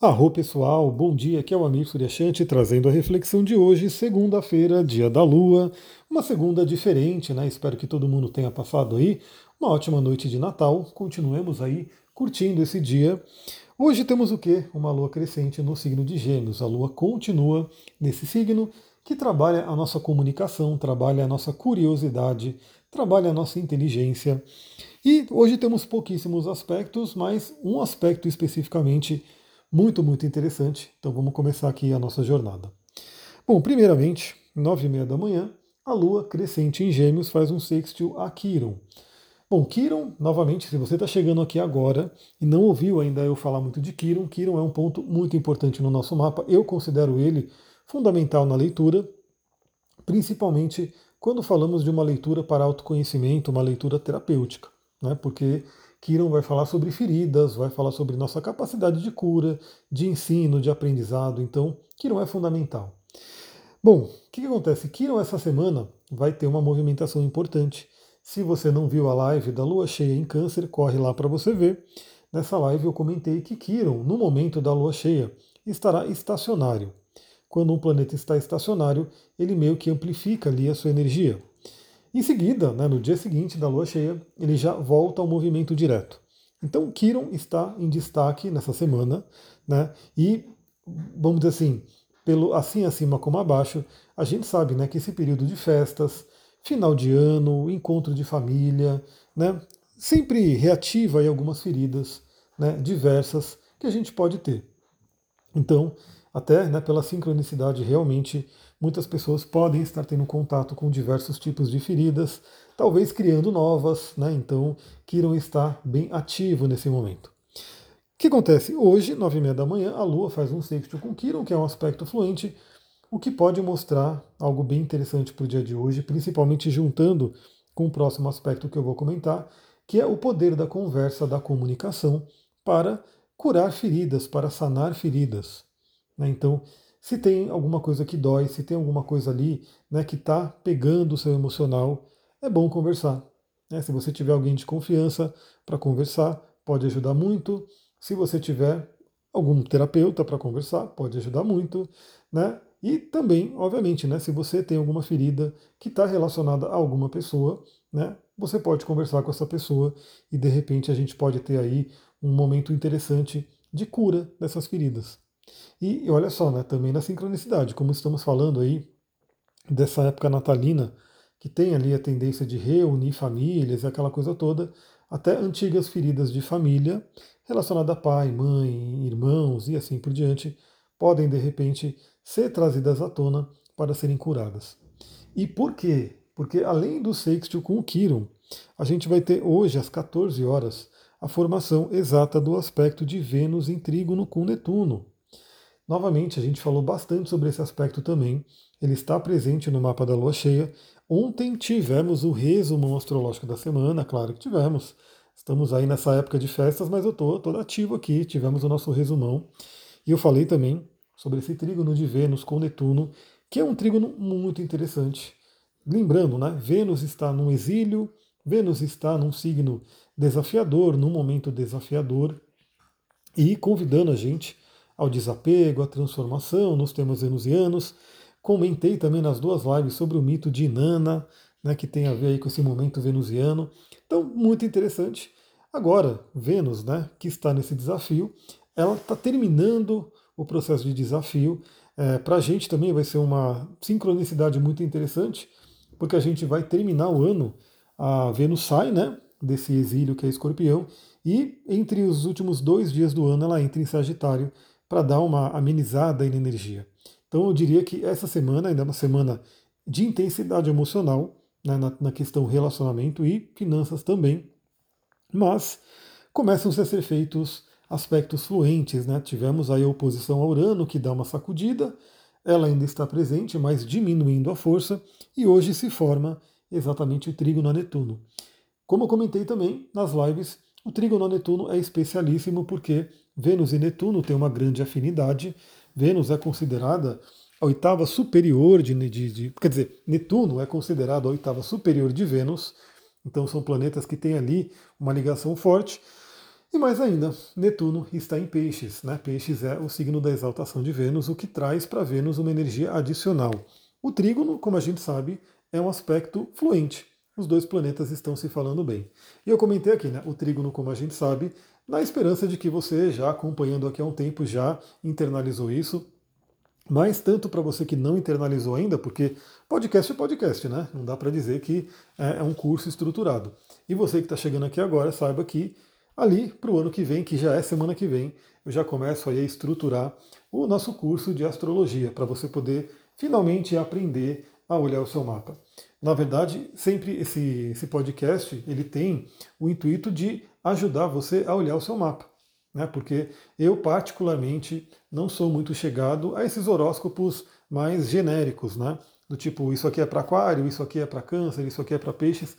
Arro pessoal, bom dia, aqui é o Amir Suryashanti trazendo a reflexão de hoje, segunda-feira, dia da lua, uma segunda diferente, né? Espero que todo mundo tenha passado aí uma ótima noite de Natal, continuemos aí curtindo esse dia. Hoje temos o que? Uma lua crescente no signo de Gêmeos, a lua continua nesse signo que trabalha a nossa comunicação, trabalha a nossa curiosidade, trabalha a nossa inteligência. E hoje temos pouquíssimos aspectos, mas um aspecto especificamente muito, muito interessante. Então vamos começar aqui a nossa jornada. Bom, primeiramente, nove e meia da manhã, a Lua crescente em Gêmeos faz um sextil a Quiron. Bom, Quiron, novamente, se você está chegando aqui agora e não ouviu ainda eu falar muito de Quiron, Quiron é um ponto muito importante no nosso mapa. Eu considero ele fundamental na leitura, principalmente quando falamos de uma leitura para autoconhecimento, uma leitura terapêutica, né? Porque Kiron vai falar sobre feridas, vai falar sobre nossa capacidade de cura, de ensino, de aprendizado. Então, Kiron é fundamental. Bom, o que, que acontece? Kiron essa semana vai ter uma movimentação importante. Se você não viu a live da lua cheia em Câncer, corre lá para você ver. Nessa live eu comentei que Kiron, no momento da lua cheia, estará estacionário. Quando um planeta está estacionário, ele meio que amplifica ali a sua energia. Em seguida, né, no dia seguinte da lua cheia, ele já volta ao movimento direto. Então, Kiron está em destaque nessa semana, né, e vamos dizer assim, pelo assim acima como abaixo, a gente sabe né, que esse período de festas, final de ano, encontro de família, né, sempre reativa aí algumas feridas né, diversas que a gente pode ter. Então, até né, pela sincronicidade, realmente muitas pessoas podem estar tendo contato com diversos tipos de feridas, talvez criando novas, né, então queiram estar bem ativo nesse momento. O que acontece? Hoje, nove e meia da manhã, a Lua faz um sexto com Quiron, que é um aspecto fluente, o que pode mostrar algo bem interessante para o dia de hoje, principalmente juntando com o próximo aspecto que eu vou comentar, que é o poder da conversa, da comunicação, para curar feridas, para sanar feridas. Né? Então, se tem alguma coisa que dói, se tem alguma coisa ali né, que está pegando o seu emocional, é bom conversar. Né? Se você tiver alguém de confiança para conversar, pode ajudar muito. Se você tiver algum terapeuta para conversar, pode ajudar muito. Né? E também, obviamente, né, se você tem alguma ferida que está relacionada a alguma pessoa, né, você pode conversar com essa pessoa e de repente a gente pode ter aí um momento interessante de cura dessas feridas. E, olha só, né, também na sincronicidade, como estamos falando aí dessa época natalina, que tem ali a tendência de reunir famílias, aquela coisa toda, até antigas feridas de família relacionadas a pai, mãe, irmãos e assim por diante, podem de repente ser trazidas à tona para serem curadas. E por quê? Porque além do sextil com o Quiron, a gente vai ter hoje às 14 horas a formação exata do aspecto de Vênus em trígono com Netuno. Novamente, a gente falou bastante sobre esse aspecto também. Ele está presente no mapa da lua cheia. Ontem tivemos o resumo astrológico da semana, claro que tivemos. Estamos aí nessa época de festas, mas eu estou todo ativo aqui. Tivemos o nosso resumão. E eu falei também sobre esse trígono de Vênus com Netuno, que é um trígono muito interessante. Lembrando, né? Vênus está num exílio, Vênus está num signo desafiador, num momento desafiador, e convidando a gente ao desapego, à transformação nos temas venusianos. Comentei também nas duas lives sobre o mito de Inanna, né, que tem a ver aí com esse momento venusiano. Então, muito interessante. Agora, Vênus, né, que está nesse desafio, ela está terminando o processo de desafio. É, Para a gente também vai ser uma sincronicidade muito interessante, porque a gente vai terminar o ano, a Vênus sai né, desse exílio que é escorpião, e entre os últimos dois dias do ano ela entra em Sagitário, para dar uma amenizada na energia. Então eu diria que essa semana ainda é uma semana de intensidade emocional né, na, na, questão relacionamento e finanças também, mas começam -se a ser feitos aspectos fluentes. Né? Tivemos aí a oposição a Urano que dá uma sacudida, ela ainda está presente, mas diminuindo a força, e hoje se forma exatamente o trígono a Netuno. Como eu comentei também nas lives, o trígono Netuno é especialíssimo porque Vênus e Netuno têm uma grande afinidade. Vênus é considerada a oitava superior de, de, de, Quer dizer, Netuno é considerado a oitava superior de Vênus. Então são planetas que têm ali uma ligação forte. E mais ainda, Netuno está em Peixes. Né? Peixes é o signo da exaltação de Vênus, o que traz para Vênus uma energia adicional. O trígono, como a gente sabe, é um aspecto fluente. Os dois planetas estão se falando bem. E eu comentei aqui, né? O trígono, como a gente sabe, na esperança de que você, já acompanhando aqui há um tempo, já internalizou isso. Mas tanto para você que não internalizou ainda, porque podcast é podcast, né? Não dá para dizer que é, é um curso estruturado. E você que está chegando aqui agora, saiba que ali para o ano que vem, que já é semana que vem, eu já começo aí a estruturar o nosso curso de astrologia, para você poder finalmente aprender a olhar o seu mapa. Na verdade, sempre esse, esse podcast ele tem o intuito de ajudar você a olhar o seu mapa. Né? Porque eu, particularmente, não sou muito chegado a esses horóscopos mais genéricos, né? do tipo, isso aqui é para aquário, isso aqui é para câncer, isso aqui é para peixes,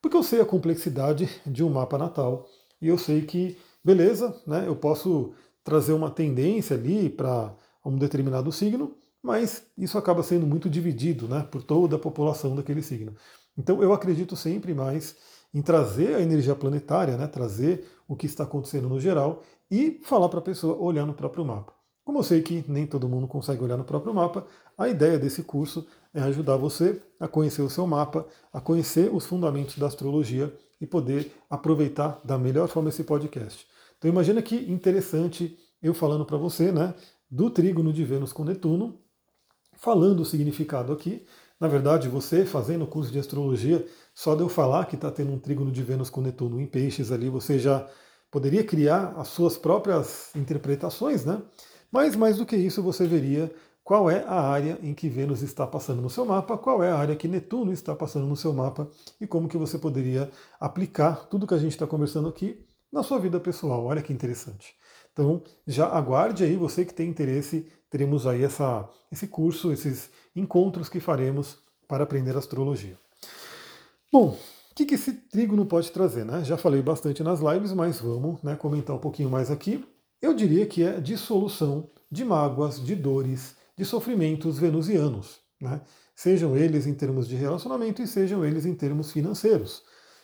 porque eu sei a complexidade de um mapa natal e eu sei que, beleza, né, eu posso trazer uma tendência ali para um determinado signo, mas isso acaba sendo muito dividido né, por toda a população daquele signo. Então eu acredito sempre mais em trazer a energia planetária, né, trazer o que está acontecendo no geral e falar para a pessoa olhar no próprio mapa. Como eu sei que nem todo mundo consegue olhar no próprio mapa, a ideia desse curso é ajudar você a conhecer o seu mapa, a conhecer os fundamentos da astrologia e poder aproveitar da melhor forma esse podcast. Então imagina que interessante eu falando para você, né, do trígono de Vênus com Netuno, falando o significado aqui. Na verdade, você fazendo o curso de astrologia, só de eu falar que está tendo um trígono de Vênus com Netuno em peixes ali, você já poderia criar as suas próprias interpretações, né? Mas mais do que isso, você veria qual é a área em que Vênus está passando no seu mapa, qual é a área que Netuno está passando no seu mapa e como que você poderia aplicar tudo que a gente está conversando aqui na sua vida pessoal. Olha que interessante. Então, já aguarde aí, você que tem interesse, teremos aí essa, esse curso, esses encontros que faremos para aprender astrologia. Bom, o que, que esse trígono pode trazer? Né? Já falei bastante nas lives, mas vamos né, comentar um pouquinho mais aqui. Eu diria que é dissolução de mágoas, de dores, de sofrimentos venusianos, né? sejam eles em termos de relacionamento e sejam eles em termos financeiros.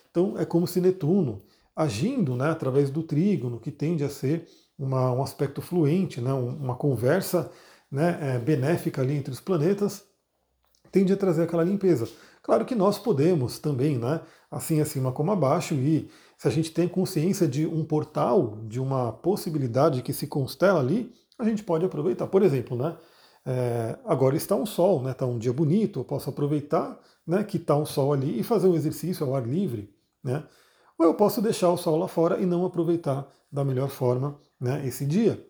Então é como se Netuno, agindo né, através do trígono, que tende a ser uma, um aspecto fluente, né, uma conversa né, é, benéfica ali entre os planetas, tende a trazer aquela limpeza. Claro que nós podemos também, né, assim acima como abaixo, e se a gente tem consciência de um portal, de uma possibilidade que se constela ali, a gente pode aproveitar. Por exemplo, né, é, agora está um sol, né, está um dia bonito, eu posso aproveitar né, que está um sol ali e fazer um exercício ao ar livre. Né, ou eu posso deixar o sol lá fora e não aproveitar da melhor forma né, esse dia.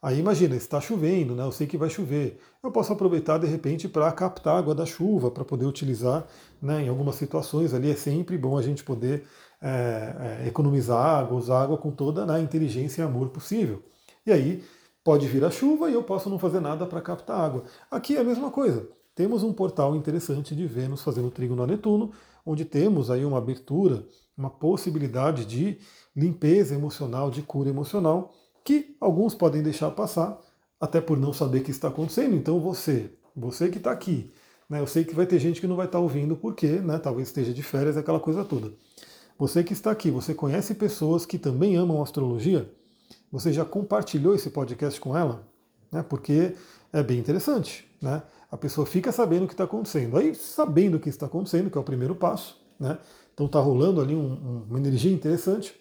Aí imagina, está chovendo, né, eu sei que vai chover. Eu posso aproveitar de repente para captar água da chuva, para poder utilizar né, em algumas situações ali. É sempre bom a gente poder é, é, economizar água, usar água com toda a né, inteligência e amor possível. E aí pode vir a chuva e eu posso não fazer nada para captar água. Aqui é a mesma coisa. Temos um portal interessante de Vênus fazendo trígono a Netuno, onde temos aí uma abertura, uma possibilidade de limpeza emocional, de cura emocional, que alguns podem deixar passar, até por não saber o que está acontecendo. Então você, você que está aqui, né, eu sei que vai ter gente que não vai estar tá ouvindo porque, né, talvez esteja de férias, aquela coisa toda. Você que está aqui, você conhece pessoas que também amam astrologia? Você já compartilhou esse podcast com ela? Né, porque é bem interessante. Né? A pessoa fica sabendo o que está acontecendo. Aí, sabendo o que está acontecendo, que é o primeiro passo, né? Então está rolando ali um, um, uma energia interessante,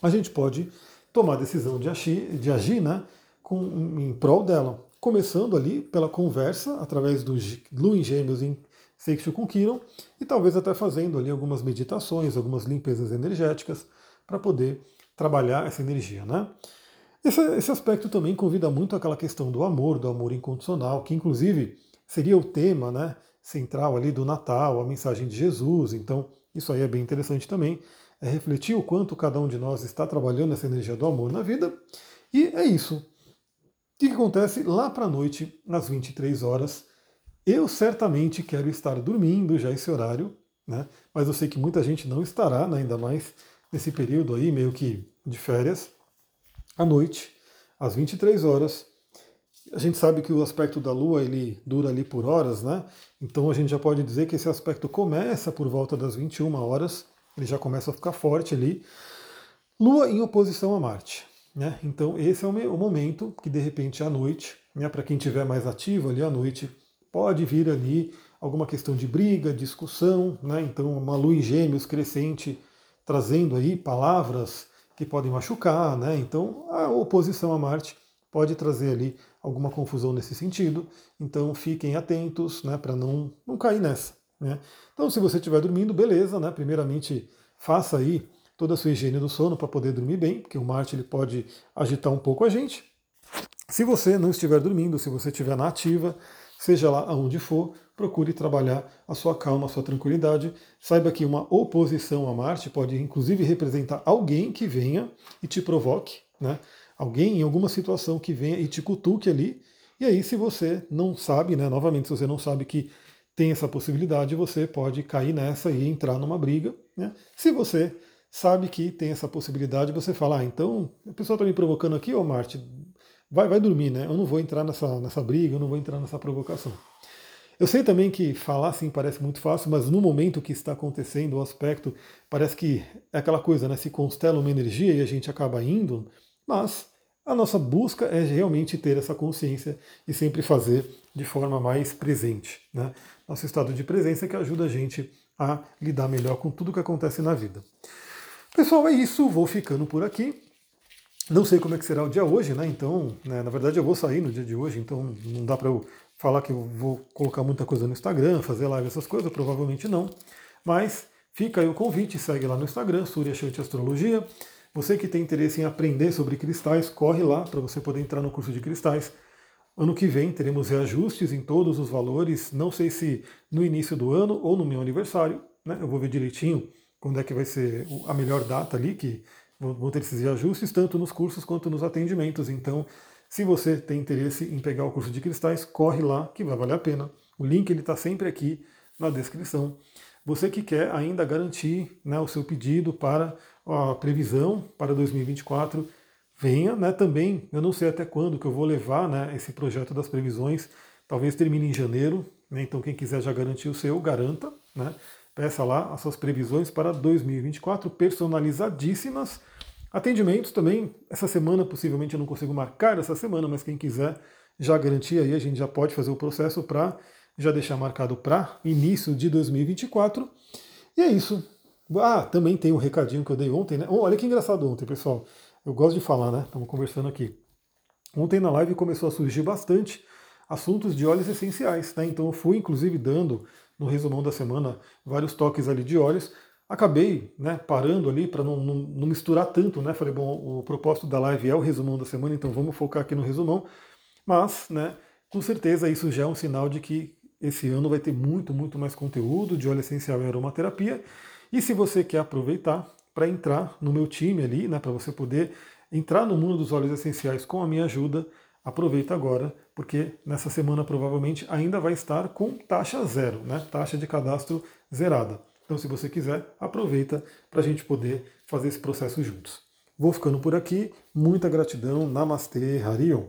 a gente pode tomar a decisão de agir, de agir né, com, em prol dela. Começando ali pela conversa, através do Lua em Gêmeos em sexto com Quiron, e talvez até fazendo ali algumas meditações, algumas limpezas energéticas, para poder trabalhar essa energia. Né? Esse, esse aspecto também convida muito aquela questão do amor, do amor incondicional, que inclusive seria o tema né, central ali do Natal, a mensagem de Jesus. Então, isso aí é bem interessante também é refletir o quanto cada um de nós está trabalhando essa energia do amor na vida. E é isso. O que acontece lá para a noite, às 23 horas? Eu certamente quero estar dormindo já esse horário, né? mas eu sei que muita gente não estará, né? ainda mais nesse período aí, meio que de férias. À noite, às 23 horas, a gente sabe que o aspecto da Lua ele dura ali por horas, né? Então a gente já pode dizer que esse aspecto começa por volta das 21 horas ele já começa a ficar forte ali. Lua em oposição a Marte. Né? Então, esse é o momento que, de repente, à noite, né, para quem estiver mais ativo ali à noite, pode vir ali alguma questão de briga, discussão, né? então uma lua em gêmeos crescente, trazendo aí palavras que podem machucar, né? então a oposição a Marte pode trazer ali alguma confusão nesse sentido, então fiquem atentos né, para não, não cair nessa. Né? Então, se você estiver dormindo, beleza, né? primeiramente faça aí toda a sua higiene do sono para poder dormir bem, porque o Marte ele pode agitar um pouco a gente. Se você não estiver dormindo, se você estiver na ativa, seja lá aonde for, procure trabalhar a sua calma, a sua tranquilidade. Saiba que uma oposição a Marte pode inclusive representar alguém que venha e te provoque, né? Alguém em alguma situação que venha e te cutuque ali. E aí, se você não sabe, né? Novamente, se você não sabe que tem essa possibilidade, você pode cair nessa e entrar numa briga. Né? Se você sabe que tem essa possibilidade, você fala, ah, então a pessoa está me provocando aqui, ô Marte, vai, vai dormir, né? Eu não vou entrar nessa, nessa briga, eu não vou entrar nessa provocação. Eu sei também que falar assim parece muito fácil, mas no momento que está acontecendo o aspecto, parece que é aquela coisa, né? Se constela uma energia e a gente acaba indo, mas a nossa busca é realmente ter essa consciência e sempre fazer de forma mais presente. Né? Nosso estado de presença que ajuda a gente a lidar melhor com tudo que acontece na vida. Pessoal, é isso. Vou ficando por aqui. Não sei como é que será o dia hoje, né? Então, né, na verdade eu vou sair no dia de hoje, então não dá para eu falar que eu vou colocar muita coisa no Instagram, fazer live, essas coisas, provavelmente não. Mas fica aí o convite, segue lá no Instagram, Surya Shanti Astrologia. Você que tem interesse em aprender sobre cristais, corre lá para você poder entrar no curso de cristais. Ano que vem teremos reajustes em todos os valores, não sei se no início do ano ou no meu aniversário, né? Eu vou ver direitinho quando é que vai ser a melhor data ali, que vão ter esses reajustes, tanto nos cursos quanto nos atendimentos. Então, se você tem interesse em pegar o curso de cristais, corre lá, que vai valer a pena. O link ele está sempre aqui na descrição. Você que quer ainda garantir né, o seu pedido para a previsão para 2024, venha né, também. Eu não sei até quando que eu vou levar né, esse projeto das previsões. Talvez termine em janeiro. Né, então, quem quiser já garantir o seu, garanta. Né? Peça lá as suas previsões para 2024, personalizadíssimas. Atendimentos também, essa semana possivelmente eu não consigo marcar essa semana, mas quem quiser já garantir aí, a gente já pode fazer o processo para já deixar marcado para início de 2024. E é isso. Ah, também tem um recadinho que eu dei ontem, né? Olha que engraçado ontem, pessoal. Eu gosto de falar, né? Estamos conversando aqui. Ontem na live começou a surgir bastante assuntos de óleos essenciais, né? Então eu fui inclusive dando no resumão da semana vários toques ali de óleos. Acabei né, parando ali para não, não, não, misturar tanto, né? Falei, bom, o propósito da live é o resumão da semana, então vamos focar aqui no resumão. Mas, né, com certeza isso já é um sinal de que esse ano vai ter muito, muito mais conteúdo de óleo essencial e aromaterapia. E se você quer aproveitar para entrar no meu time ali, né, para você poder entrar no mundo dos óleos essenciais com a minha ajuda, aproveita agora, porque nessa semana provavelmente ainda vai estar com taxa zero, né? taxa de cadastro zerada. Então, se você quiser, aproveita para a gente poder fazer esse processo juntos. Vou ficando por aqui. Muita gratidão. Namastê, Harion.